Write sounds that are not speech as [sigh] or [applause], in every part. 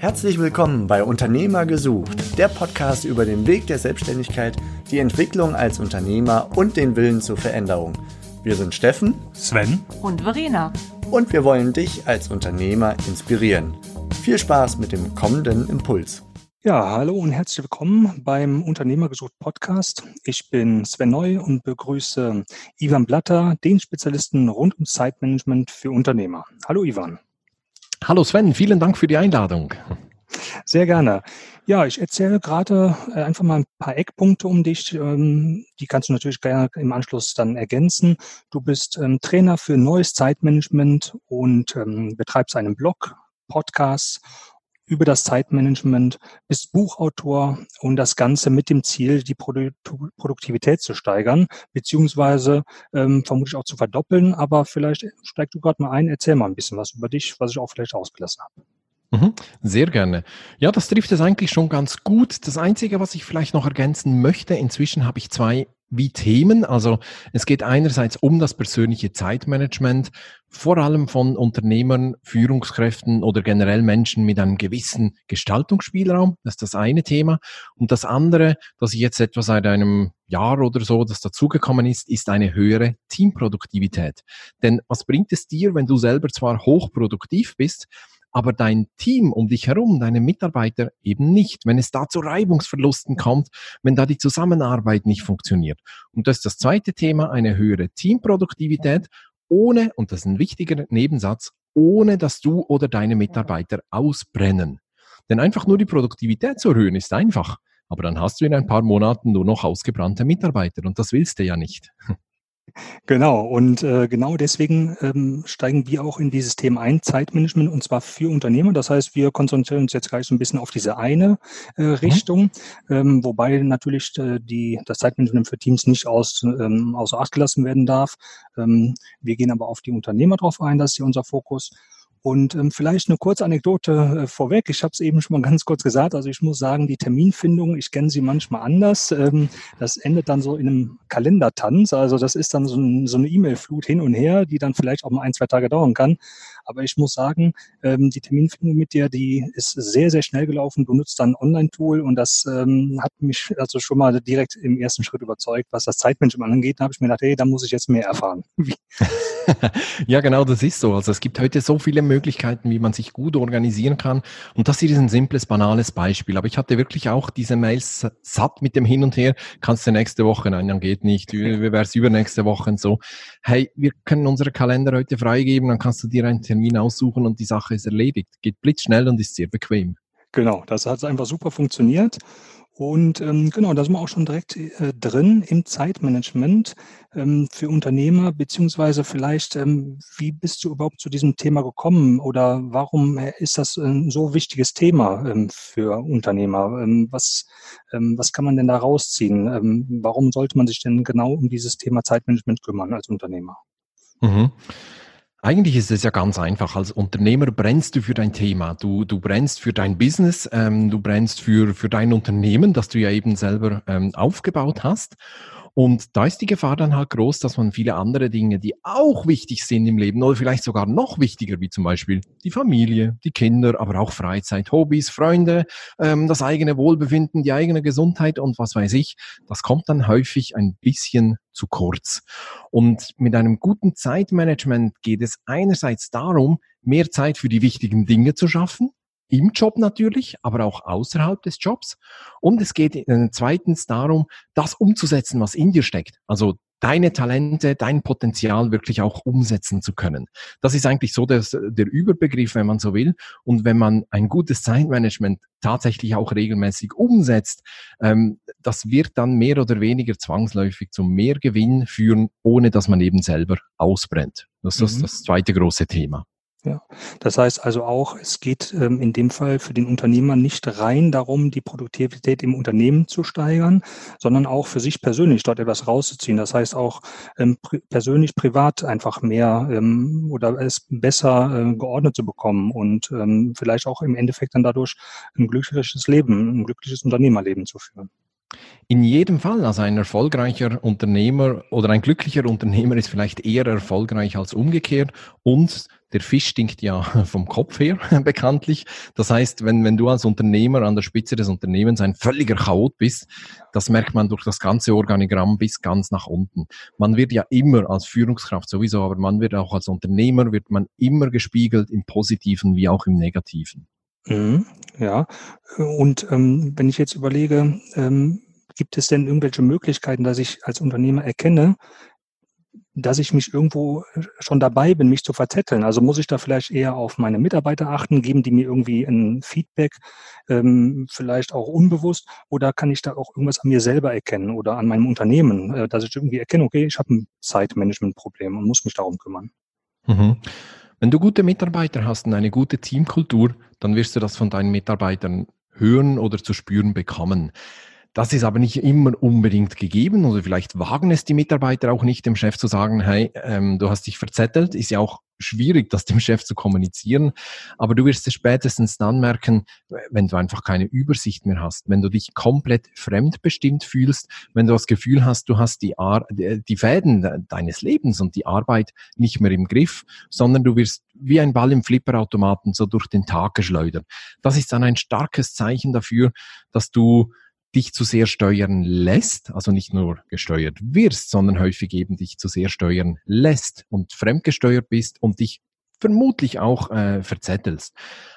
Herzlich willkommen bei Unternehmer gesucht, der Podcast über den Weg der Selbstständigkeit, die Entwicklung als Unternehmer und den Willen zur Veränderung. Wir sind Steffen, Sven und Verena. Und wir wollen dich als Unternehmer inspirieren. Viel Spaß mit dem kommenden Impuls. Ja, hallo und herzlich willkommen beim Unternehmergesucht Podcast. Ich bin Sven Neu und begrüße Ivan Blatter, den Spezialisten rund ums Zeitmanagement für Unternehmer. Hallo Ivan. Hallo Sven, vielen Dank für die Einladung. Sehr gerne. Ja, ich erzähle gerade äh, einfach mal ein paar Eckpunkte um dich. Ähm, die kannst du natürlich gerne im Anschluss dann ergänzen. Du bist ähm, Trainer für neues Zeitmanagement und ähm, betreibst einen Blog, Podcast über das Zeitmanagement, bist Buchautor und das Ganze mit dem Ziel, die Produktivität zu steigern, beziehungsweise ähm, vermutlich auch zu verdoppeln. Aber vielleicht steig du gerade mal ein, erzähl mal ein bisschen was über dich, was ich auch vielleicht ausgelassen habe. Mhm, sehr gerne. Ja, das trifft es eigentlich schon ganz gut. Das Einzige, was ich vielleicht noch ergänzen möchte, inzwischen habe ich zwei wie Themen. Also es geht einerseits um das persönliche Zeitmanagement, vor allem von Unternehmern, Führungskräften oder generell Menschen mit einem gewissen Gestaltungsspielraum. Das ist das eine Thema. Und das andere, das ich jetzt etwa seit einem Jahr oder so, das dazugekommen ist, ist eine höhere Teamproduktivität. Denn was bringt es dir, wenn du selber zwar hochproduktiv bist, aber dein Team um dich herum, deine Mitarbeiter eben nicht. Wenn es da zu Reibungsverlusten kommt, wenn da die Zusammenarbeit nicht funktioniert. Und das ist das zweite Thema, eine höhere Teamproduktivität, ohne, und das ist ein wichtiger Nebensatz, ohne dass du oder deine Mitarbeiter ausbrennen. Denn einfach nur die Produktivität zu erhöhen ist einfach. Aber dann hast du in ein paar Monaten nur noch ausgebrannte Mitarbeiter und das willst du ja nicht. Genau, und äh, genau deswegen ähm, steigen wir auch in dieses Thema ein, Zeitmanagement, und zwar für Unternehmer. Das heißt, wir konzentrieren uns jetzt gleich so ein bisschen auf diese eine äh, mhm. Richtung, ähm, wobei natürlich äh, die, das Zeitmanagement für Teams nicht aus, ähm, außer Acht gelassen werden darf. Ähm, wir gehen aber auf die Unternehmer drauf ein, das ist hier unser Fokus. Und ähm, vielleicht eine kurze Anekdote äh, vorweg. Ich habe es eben schon mal ganz kurz gesagt. Also ich muss sagen, die Terminfindung, ich kenne sie manchmal anders. Ähm, das endet dann so in einem Kalendertanz. Also das ist dann so, ein, so eine E-Mail-Flut hin und her, die dann vielleicht auch mal ein, zwei Tage dauern kann. Aber ich muss sagen, ähm, die Terminfindung mit dir, die ist sehr, sehr schnell gelaufen. Du nutzt dann ein Online-Tool und das ähm, hat mich also schon mal direkt im ersten Schritt überzeugt, was das Zeitmanagement angeht. Da habe ich mir gedacht, hey, da muss ich jetzt mehr erfahren. [laughs] [laughs] ja, genau, das ist so. Also es gibt heute so viele Möglichkeiten, wie man sich gut organisieren kann. Und das hier ist ein simples, banales Beispiel. Aber ich hatte wirklich auch diese Mails satt mit dem Hin und Her. Kannst du nächste Woche? Nein, dann geht nicht. Wie [laughs] wäre es übernächste Woche und so? Hey, wir können unsere Kalender heute freigeben, dann kannst du dir einen Termin aussuchen und die Sache ist erledigt. Geht blitzschnell und ist sehr bequem. Genau, das hat einfach super funktioniert. Und ähm, genau, da sind wir auch schon direkt äh, drin im Zeitmanagement ähm, für Unternehmer, beziehungsweise vielleicht, ähm, wie bist du überhaupt zu diesem Thema gekommen oder warum äh, ist das ein so wichtiges Thema ähm, für Unternehmer? Ähm, was, ähm, was kann man denn da rausziehen? Ähm, warum sollte man sich denn genau um dieses Thema Zeitmanagement kümmern als Unternehmer? Mhm. Eigentlich ist es ja ganz einfach. Als Unternehmer brennst du für dein Thema. Du, du brennst für dein Business, ähm, du brennst für, für dein Unternehmen, das du ja eben selber ähm, aufgebaut hast. Und da ist die Gefahr dann halt groß, dass man viele andere Dinge, die auch wichtig sind im Leben oder vielleicht sogar noch wichtiger, wie zum Beispiel die Familie, die Kinder, aber auch Freizeit, Hobbys, Freunde, ähm, das eigene Wohlbefinden, die eigene Gesundheit und was weiß ich, das kommt dann häufig ein bisschen zu kurz. Und mit einem guten Zeitmanagement geht es einerseits darum, mehr Zeit für die wichtigen Dinge zu schaffen, im Job natürlich, aber auch außerhalb des Jobs. Und es geht äh, zweitens darum, das umzusetzen, was in dir steckt. Also deine Talente, dein Potenzial wirklich auch umsetzen zu können. Das ist eigentlich so das, der Überbegriff, wenn man so will. Und wenn man ein gutes Zeitmanagement tatsächlich auch regelmäßig umsetzt, ähm, das wird dann mehr oder weniger zwangsläufig zum Mehrgewinn führen, ohne dass man eben selber ausbrennt. Das ist mhm. das zweite große Thema. Ja, das heißt also auch, es geht ähm, in dem Fall für den Unternehmer nicht rein darum, die Produktivität im Unternehmen zu steigern, sondern auch für sich persönlich dort etwas rauszuziehen. Das heißt auch ähm, pri persönlich, privat einfach mehr ähm, oder es besser äh, geordnet zu bekommen und ähm, vielleicht auch im Endeffekt dann dadurch ein glückliches Leben, ein glückliches Unternehmerleben zu führen. In jedem Fall, also ein erfolgreicher Unternehmer oder ein glücklicher Unternehmer ist vielleicht eher erfolgreich als umgekehrt und der Fisch stinkt ja [laughs] vom Kopf her, [laughs] bekanntlich. Das heißt, wenn, wenn du als Unternehmer an der Spitze des Unternehmens ein völliger Chaot bist, das merkt man durch das ganze Organigramm bis ganz nach unten. Man wird ja immer als Führungskraft sowieso, aber man wird auch als Unternehmer, wird man immer gespiegelt im Positiven wie auch im Negativen. Mhm, ja, und ähm, wenn ich jetzt überlege, ähm, gibt es denn irgendwelche Möglichkeiten, dass ich als Unternehmer erkenne, dass ich mich irgendwo schon dabei bin, mich zu verzetteln. Also muss ich da vielleicht eher auf meine Mitarbeiter achten, geben die mir irgendwie ein Feedback, ähm, vielleicht auch unbewusst, oder kann ich da auch irgendwas an mir selber erkennen oder an meinem Unternehmen, äh, dass ich irgendwie erkenne, okay, ich habe ein Zeitmanagement-Problem und muss mich darum kümmern. Mhm. Wenn du gute Mitarbeiter hast und eine gute Teamkultur, dann wirst du das von deinen Mitarbeitern hören oder zu spüren bekommen. Das ist aber nicht immer unbedingt gegeben oder vielleicht wagen es die Mitarbeiter auch nicht, dem Chef zu sagen, hey, ähm, du hast dich verzettelt. Ist ja auch schwierig, das dem Chef zu kommunizieren. Aber du wirst es spätestens dann merken, wenn du einfach keine Übersicht mehr hast, wenn du dich komplett fremdbestimmt fühlst, wenn du das Gefühl hast, du hast die, Ar die Fäden deines Lebens und die Arbeit nicht mehr im Griff, sondern du wirst wie ein Ball im Flipperautomaten so durch den Tag geschleudert. Das ist dann ein starkes Zeichen dafür, dass du dich zu sehr steuern lässt, also nicht nur gesteuert wirst, sondern häufig eben dich zu sehr steuern lässt und fremdgesteuert bist und dich vermutlich auch äh, verzettelst.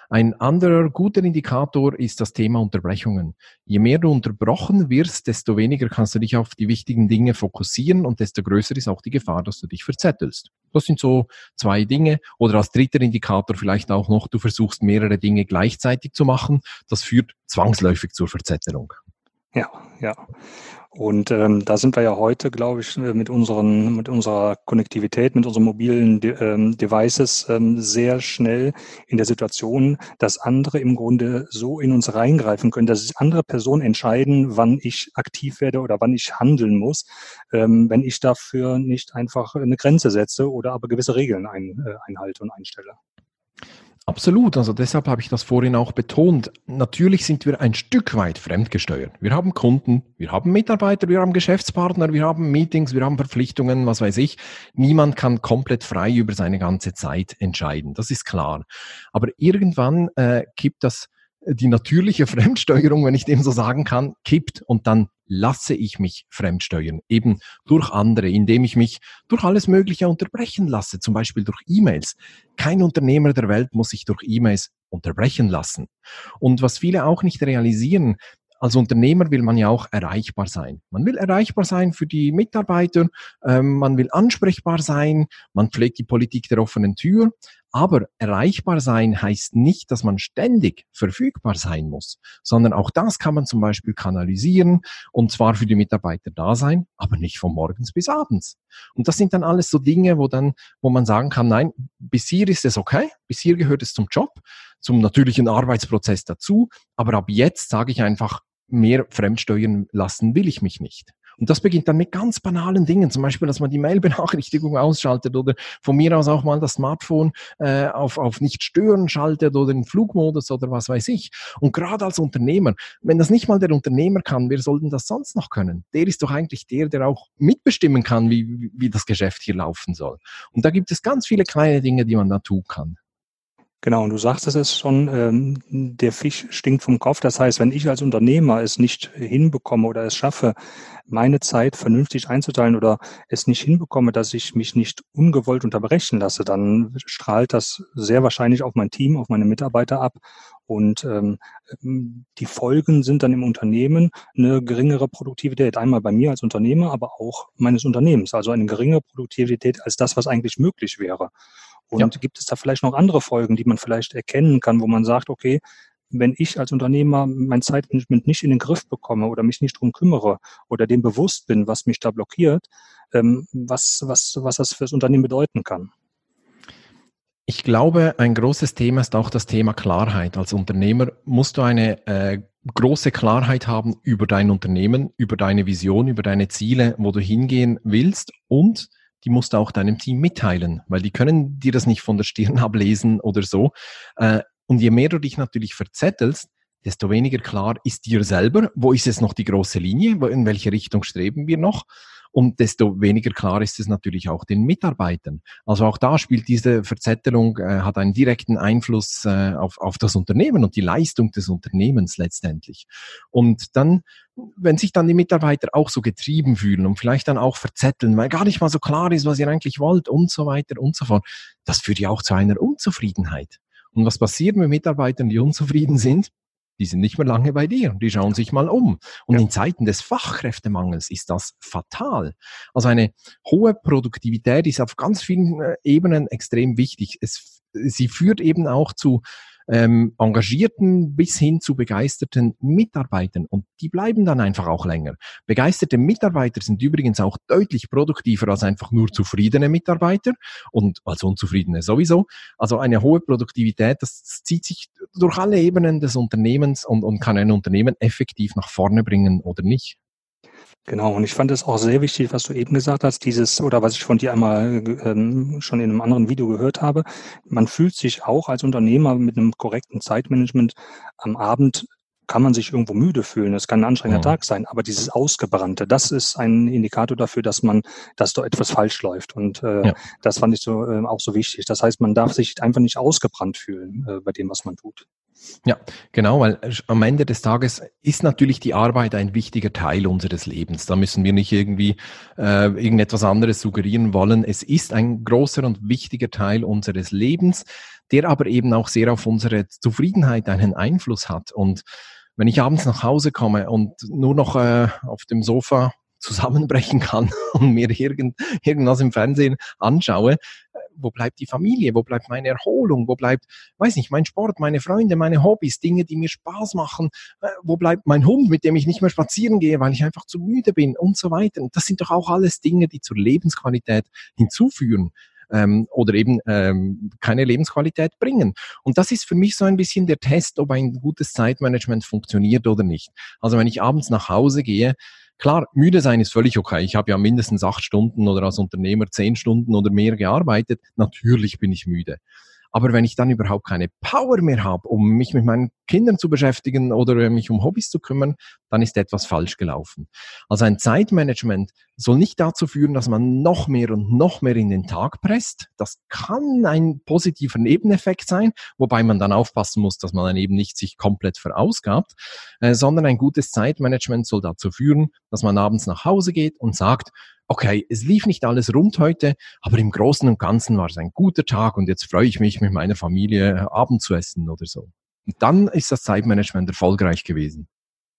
Ein anderer guter Indikator ist das Thema Unterbrechungen. Je mehr du unterbrochen wirst, desto weniger kannst du dich auf die wichtigen Dinge fokussieren und desto größer ist auch die Gefahr, dass du dich verzettelst. Das sind so zwei Dinge. Oder als dritter Indikator vielleicht auch noch, du versuchst mehrere Dinge gleichzeitig zu machen. Das führt zwangsläufig zur Verzettelung. Ja, ja. Und ähm, da sind wir ja heute, glaube ich, äh, mit unseren, mit unserer Konnektivität, mit unseren mobilen De ähm, Devices ähm, sehr schnell in der Situation, dass andere im Grunde so in uns reingreifen können, dass andere Personen entscheiden, wann ich aktiv werde oder wann ich handeln muss, ähm, wenn ich dafür nicht einfach eine Grenze setze oder aber gewisse Regeln ein, äh, einhalte und einstelle. Absolut, also deshalb habe ich das vorhin auch betont. Natürlich sind wir ein Stück weit fremdgesteuert. Wir haben Kunden, wir haben Mitarbeiter, wir haben Geschäftspartner, wir haben Meetings, wir haben Verpflichtungen, was weiß ich. Niemand kann komplett frei über seine ganze Zeit entscheiden, das ist klar. Aber irgendwann äh, kippt das die natürliche [laughs] Fremdsteuerung, wenn ich dem so sagen kann, kippt und dann lasse ich mich fremdsteuern, eben durch andere, indem ich mich durch alles Mögliche unterbrechen lasse, zum Beispiel durch E-Mails. Kein Unternehmer der Welt muss sich durch E-Mails unterbrechen lassen. Und was viele auch nicht realisieren, als Unternehmer will man ja auch erreichbar sein. Man will erreichbar sein für die Mitarbeiter, ähm, man will ansprechbar sein, man pflegt die Politik der offenen Tür, aber erreichbar sein heißt nicht, dass man ständig verfügbar sein muss, sondern auch das kann man zum Beispiel kanalisieren und zwar für die Mitarbeiter da sein, aber nicht von morgens bis abends. Und das sind dann alles so Dinge, wo dann, wo man sagen kann, nein, bis hier ist es okay, bis hier gehört es zum Job, zum natürlichen Arbeitsprozess dazu, aber ab jetzt sage ich einfach, mehr fremdsteuern lassen will ich mich nicht. Und das beginnt dann mit ganz banalen Dingen, zum Beispiel, dass man die Mail-Benachrichtigung ausschaltet oder von mir aus auch mal das Smartphone äh, auf, auf nicht stören schaltet oder in Flugmodus oder was weiß ich. Und gerade als Unternehmer, wenn das nicht mal der Unternehmer kann, wer soll denn das sonst noch können? Der ist doch eigentlich der, der auch mitbestimmen kann, wie, wie das Geschäft hier laufen soll. Und da gibt es ganz viele kleine Dinge, die man da tun kann. Genau, und du sagst es schon, ähm, der Fisch stinkt vom Kopf. Das heißt, wenn ich als Unternehmer es nicht hinbekomme oder es schaffe, meine Zeit vernünftig einzuteilen oder es nicht hinbekomme, dass ich mich nicht ungewollt unterbrechen lasse, dann strahlt das sehr wahrscheinlich auf mein Team, auf meine Mitarbeiter ab. Und ähm, die Folgen sind dann im Unternehmen eine geringere Produktivität, einmal bei mir als Unternehmer, aber auch meines Unternehmens. Also eine geringere Produktivität als das, was eigentlich möglich wäre. Und ja. gibt es da vielleicht noch andere Folgen, die man vielleicht erkennen kann, wo man sagt, okay, wenn ich als Unternehmer mein Zeitmanagement nicht in den Griff bekomme oder mich nicht drum kümmere oder dem bewusst bin, was mich da blockiert, ähm, was, was, was das fürs Unternehmen bedeuten kann. Ich glaube, ein großes Thema ist auch das Thema Klarheit. Als Unternehmer musst du eine äh, große Klarheit haben über dein Unternehmen, über deine Vision, über deine Ziele, wo du hingehen willst und die musst du auch deinem Team mitteilen, weil die können dir das nicht von der Stirn [laughs] ablesen oder so. Äh, und je mehr du dich natürlich verzettelst, desto weniger klar ist dir selber, wo ist es noch die große Linie, in welche Richtung streben wir noch und desto weniger klar ist es natürlich auch den Mitarbeitern. Also auch da spielt diese Verzettelung, äh, hat einen direkten Einfluss äh, auf, auf das Unternehmen und die Leistung des Unternehmens letztendlich. Und dann, wenn sich dann die Mitarbeiter auch so getrieben fühlen und vielleicht dann auch verzetteln, weil gar nicht mal so klar ist, was ihr eigentlich wollt und so weiter und so fort, das führt ja auch zu einer Unzufriedenheit. Und was passiert mit Mitarbeitern, die unzufrieden sind? Die sind nicht mehr lange bei dir. Die schauen sich mal um. Und ja. in Zeiten des Fachkräftemangels ist das fatal. Also eine hohe Produktivität ist auf ganz vielen äh, Ebenen extrem wichtig. Es, sie führt eben auch zu ähm, engagierten bis hin zu begeisterten Mitarbeitern. Und die bleiben dann einfach auch länger. Begeisterte Mitarbeiter sind übrigens auch deutlich produktiver als einfach nur zufriedene Mitarbeiter und als unzufriedene sowieso. Also eine hohe Produktivität, das zieht sich durch alle Ebenen des Unternehmens und, und kann ein Unternehmen effektiv nach vorne bringen oder nicht. Genau, und ich fand es auch sehr wichtig, was du eben gesagt hast, dieses, oder was ich von dir einmal ähm, schon in einem anderen Video gehört habe. Man fühlt sich auch als Unternehmer mit einem korrekten Zeitmanagement am Abend kann man sich irgendwo müde fühlen. Es kann ein anstrengender mhm. Tag sein, aber dieses Ausgebrannte, das ist ein Indikator dafür, dass man, dass da etwas falsch läuft. Und äh, ja. das fand ich so äh, auch so wichtig. Das heißt, man darf sich einfach nicht ausgebrannt fühlen äh, bei dem, was man tut. Ja, genau, weil am Ende des Tages ist natürlich die Arbeit ein wichtiger Teil unseres Lebens. Da müssen wir nicht irgendwie äh, irgendetwas anderes suggerieren wollen. Es ist ein großer und wichtiger Teil unseres Lebens, der aber eben auch sehr auf unsere Zufriedenheit einen Einfluss hat. Und wenn ich abends nach Hause komme und nur noch äh, auf dem Sofa [laughs] zusammenbrechen kann und mir irgend, irgendwas im Fernsehen anschaue, wo bleibt die Familie, wo bleibt meine Erholung, wo bleibt, weiß nicht, mein Sport, meine Freunde, meine Hobbys, Dinge, die mir Spaß machen, äh, wo bleibt mein Hund, mit dem ich nicht mehr spazieren gehe, weil ich einfach zu müde bin und so weiter. Das sind doch auch alles Dinge, die zur Lebensqualität hinzuführen ähm, oder eben ähm, keine Lebensqualität bringen. Und das ist für mich so ein bisschen der Test, ob ein gutes Zeitmanagement funktioniert oder nicht. Also wenn ich abends nach Hause gehe, Klar, müde sein ist völlig okay. Ich habe ja mindestens acht Stunden oder als Unternehmer zehn Stunden oder mehr gearbeitet. Natürlich bin ich müde. Aber wenn ich dann überhaupt keine Power mehr habe, um mich mit meinen Kindern zu beschäftigen oder mich um Hobbys zu kümmern, dann ist etwas falsch gelaufen. Also ein Zeitmanagement soll nicht dazu führen, dass man noch mehr und noch mehr in den Tag presst. Das kann ein positiver Nebeneffekt sein, wobei man dann aufpassen muss, dass man dann eben nicht sich komplett verausgabt, äh, sondern ein gutes Zeitmanagement soll dazu führen, dass man abends nach Hause geht und sagt, okay, es lief nicht alles rund heute, aber im Großen und Ganzen war es ein guter Tag und jetzt freue ich mich mit meiner Familie Abend zu essen oder so. Und dann ist das Zeitmanagement erfolgreich gewesen.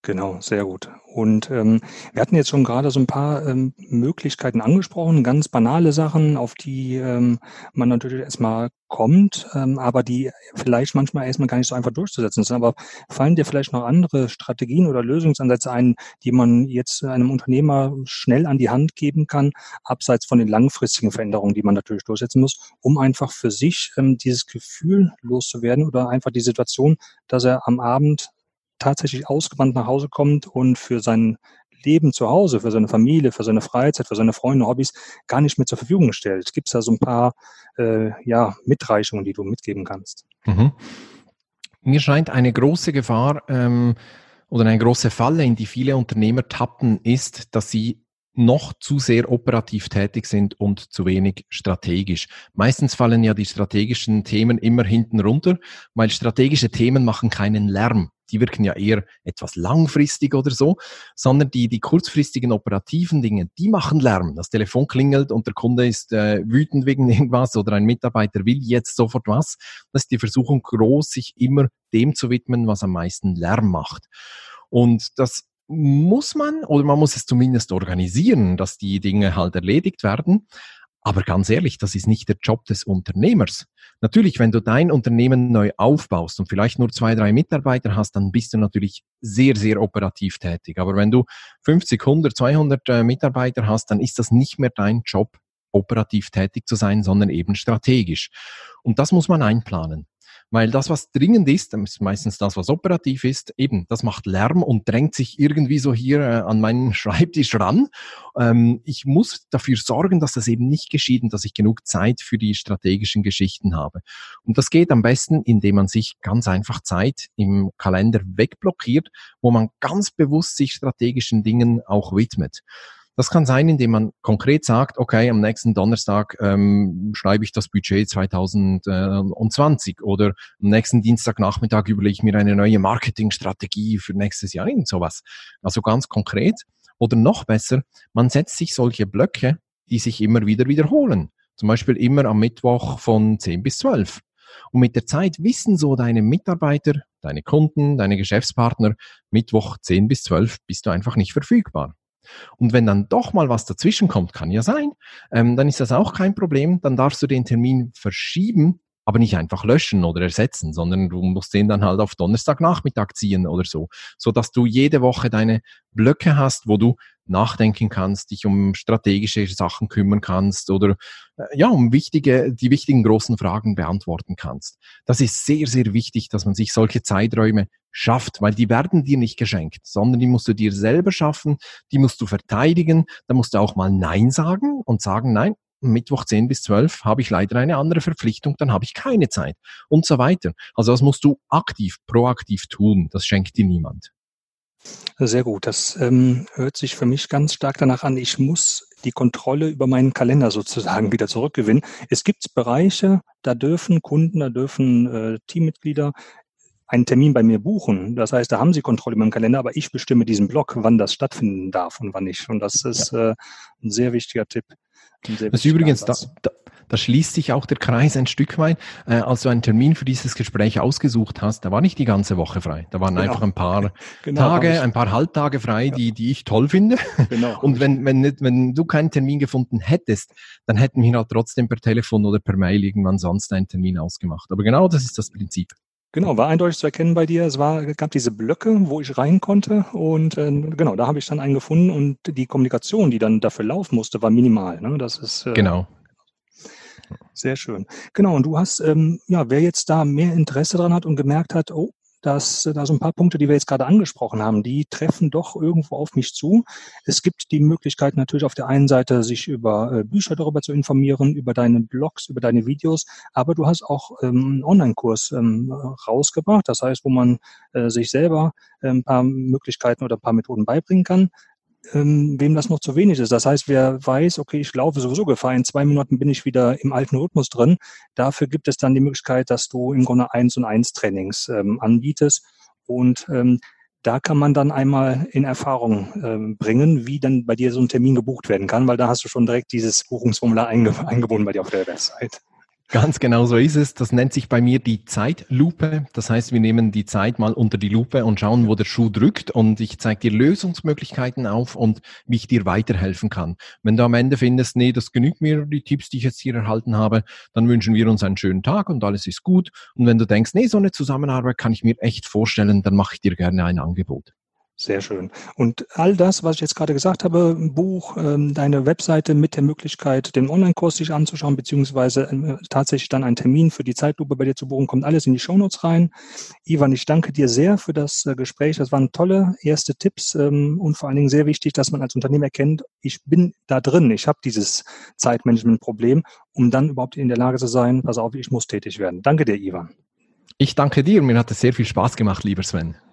Genau, sehr gut. Und ähm, wir hatten jetzt schon gerade so ein paar ähm, Möglichkeiten angesprochen, ganz banale Sachen, auf die ähm, man natürlich erstmal kommt, ähm, aber die vielleicht manchmal erstmal gar nicht so einfach durchzusetzen sind. Aber fallen dir vielleicht noch andere Strategien oder Lösungsansätze ein, die man jetzt einem Unternehmer schnell an die Hand geben kann, abseits von den langfristigen Veränderungen, die man natürlich durchsetzen muss, um einfach für sich ähm, dieses Gefühl loszuwerden oder einfach die Situation, dass er am Abend tatsächlich ausgebrannt nach Hause kommt und für sein Leben zu Hause, für seine Familie, für seine Freizeit, für seine Freunde, Hobbys gar nicht mehr zur Verfügung stellt. Gibt es da so ein paar äh, ja, Mitreichungen, die du mitgeben kannst? Mhm. Mir scheint eine große Gefahr ähm, oder eine große Falle, in die viele Unternehmer tappen, ist, dass sie noch zu sehr operativ tätig sind und zu wenig strategisch. Meistens fallen ja die strategischen Themen immer hinten runter, weil strategische Themen machen keinen Lärm die wirken ja eher etwas langfristig oder so, sondern die, die kurzfristigen operativen Dinge, die machen Lärm. Das Telefon klingelt und der Kunde ist äh, wütend wegen [laughs] irgendwas oder ein Mitarbeiter will jetzt sofort was. Das ist die Versuchung groß, sich immer dem zu widmen, was am meisten Lärm macht. Und das muss man oder man muss es zumindest organisieren, dass die Dinge halt erledigt werden. Aber ganz ehrlich, das ist nicht der Job des Unternehmers. Natürlich, wenn du dein Unternehmen neu aufbaust und vielleicht nur zwei, drei Mitarbeiter hast, dann bist du natürlich sehr, sehr operativ tätig. Aber wenn du 50, 100, 200 Mitarbeiter hast, dann ist das nicht mehr dein Job, operativ tätig zu sein, sondern eben strategisch. Und das muss man einplanen. Weil das, was dringend ist, ist meistens das, was operativ ist, eben, das macht Lärm und drängt sich irgendwie so hier äh, an meinen [laughs] Schreibtisch ran. Ähm, ich muss dafür sorgen, dass das eben nicht geschieht und dass ich genug Zeit für die strategischen Geschichten habe. Und das geht am besten, indem man sich ganz einfach Zeit im Kalender wegblockiert, wo man ganz bewusst sich strategischen Dingen auch widmet. Das kann sein, indem man konkret sagt, okay, am nächsten Donnerstag ähm, schreibe ich das Budget 2020 oder am nächsten Dienstagnachmittag überlege ich mir eine neue Marketingstrategie für nächstes Jahr, irgend sowas. Also ganz konkret. Oder noch besser, man setzt sich solche Blöcke, die sich immer wieder wiederholen. Zum Beispiel immer am Mittwoch von 10 bis 12. Und mit der Zeit wissen so deine Mitarbeiter, deine Kunden, deine Geschäftspartner, Mittwoch 10 bis 12 bist du einfach nicht verfügbar. Und wenn dann doch mal was dazwischen kommt, kann ja sein, ähm, dann ist das auch kein Problem. Dann darfst du den Termin verschieben, aber nicht einfach löschen oder ersetzen, sondern du musst den dann halt auf Donnerstagnachmittag ziehen oder so, so dass du jede Woche deine Blöcke hast, wo du nachdenken kannst, dich um strategische Sachen kümmern kannst oder äh, ja, um wichtige, die wichtigen großen Fragen beantworten kannst. Das ist sehr, sehr wichtig, dass man sich solche Zeiträume schafft, weil die werden dir nicht geschenkt, sondern die musst du dir selber schaffen, die musst du verteidigen, da musst du auch mal Nein sagen und sagen, nein, Mittwoch 10 bis 12 habe ich leider eine andere Verpflichtung, dann habe ich keine Zeit und so weiter. Also das musst du aktiv, proaktiv tun, das schenkt dir niemand. Sehr gut. Das ähm, hört sich für mich ganz stark danach an. Ich muss die Kontrolle über meinen Kalender sozusagen wieder zurückgewinnen. Es gibt Bereiche, da dürfen Kunden, da dürfen äh, Teammitglieder einen Termin bei mir buchen. Das heißt, da haben sie Kontrolle über den Kalender, aber ich bestimme diesen Block, wann das stattfinden darf und wann nicht. Und das ist ja. äh, ein sehr wichtiger Tipp. Das ist übrigens, da, da, da schließt sich auch der Kreis ein Stück weit. Äh, als du einen Termin für dieses Gespräch ausgesucht hast, da war nicht die ganze Woche frei. Da waren genau. einfach ein paar [laughs] genau, Tage, ein paar Halbtage frei, ja. die, die ich toll finde. Genau. [laughs] Und wenn, wenn, nicht, wenn du keinen Termin gefunden hättest, dann hätten wir halt trotzdem per Telefon oder per Mail irgendwann sonst einen Termin ausgemacht. Aber genau das ist das Prinzip. Genau, war eindeutig zu erkennen bei dir. Es war, gab diese Blöcke, wo ich rein konnte und äh, genau, da habe ich dann einen gefunden und die Kommunikation, die dann dafür laufen musste, war minimal. Ne? Das ist äh, genau. Sehr schön. Genau, und du hast, ähm, ja, wer jetzt da mehr Interesse dran hat und gemerkt hat, oh, dass da so ein paar Punkte, die wir jetzt gerade angesprochen haben, die treffen doch irgendwo auf mich zu. Es gibt die Möglichkeit natürlich auf der einen Seite, sich über äh, Bücher darüber zu informieren, über deine Blogs, über deine Videos, aber du hast auch ähm, einen Online-Kurs ähm, rausgebracht, das heißt, wo man äh, sich selber äh, ein paar Möglichkeiten oder ein paar Methoden beibringen kann ähm, wem das noch zu wenig ist. Das heißt, wer weiß, okay, ich laufe sowieso Gefahr, in zwei Monaten bin ich wieder im alten Rhythmus drin. Dafür gibt es dann die Möglichkeit, dass du im Grunde eins und eins Trainings ähm, anbietest und ähm, da kann man dann einmal in Erfahrung ähm, bringen, wie dann bei dir so ein Termin gebucht werden kann, weil da hast du schon direkt dieses Buchungsformular einge [laughs] eingebunden bei dir auf der Website. Ganz genau so ist es. Das nennt sich bei mir die Zeitlupe. Das heißt, wir nehmen die Zeit mal unter die Lupe und schauen, wo der Schuh drückt. Und ich zeige dir Lösungsmöglichkeiten auf und wie ich dir weiterhelfen kann. Wenn du am Ende findest, nee, das genügt mir, die Tipps, die ich jetzt hier erhalten habe, dann wünschen wir uns einen schönen Tag und alles ist gut. Und wenn du denkst, nee, so eine Zusammenarbeit kann ich mir echt vorstellen, dann mache ich dir gerne ein Angebot. Sehr schön. Und all das, was ich jetzt gerade gesagt habe, Buch, ähm, deine Webseite mit der Möglichkeit, den Online-Kurs sich anzuschauen, beziehungsweise äh, tatsächlich dann einen Termin für die Zeitlupe bei dir zu buchen, kommt alles in die Shownotes rein. Ivan, ich danke dir sehr für das äh, Gespräch. Das waren tolle erste Tipps ähm, und vor allen Dingen sehr wichtig, dass man als Unternehmen erkennt, ich bin da drin, ich habe dieses Zeitmanagement-Problem, um dann überhaupt in der Lage zu sein, pass auf, ich muss tätig werden. Danke dir, Ivan. Ich danke dir. Mir hat es sehr viel Spaß gemacht, lieber Sven.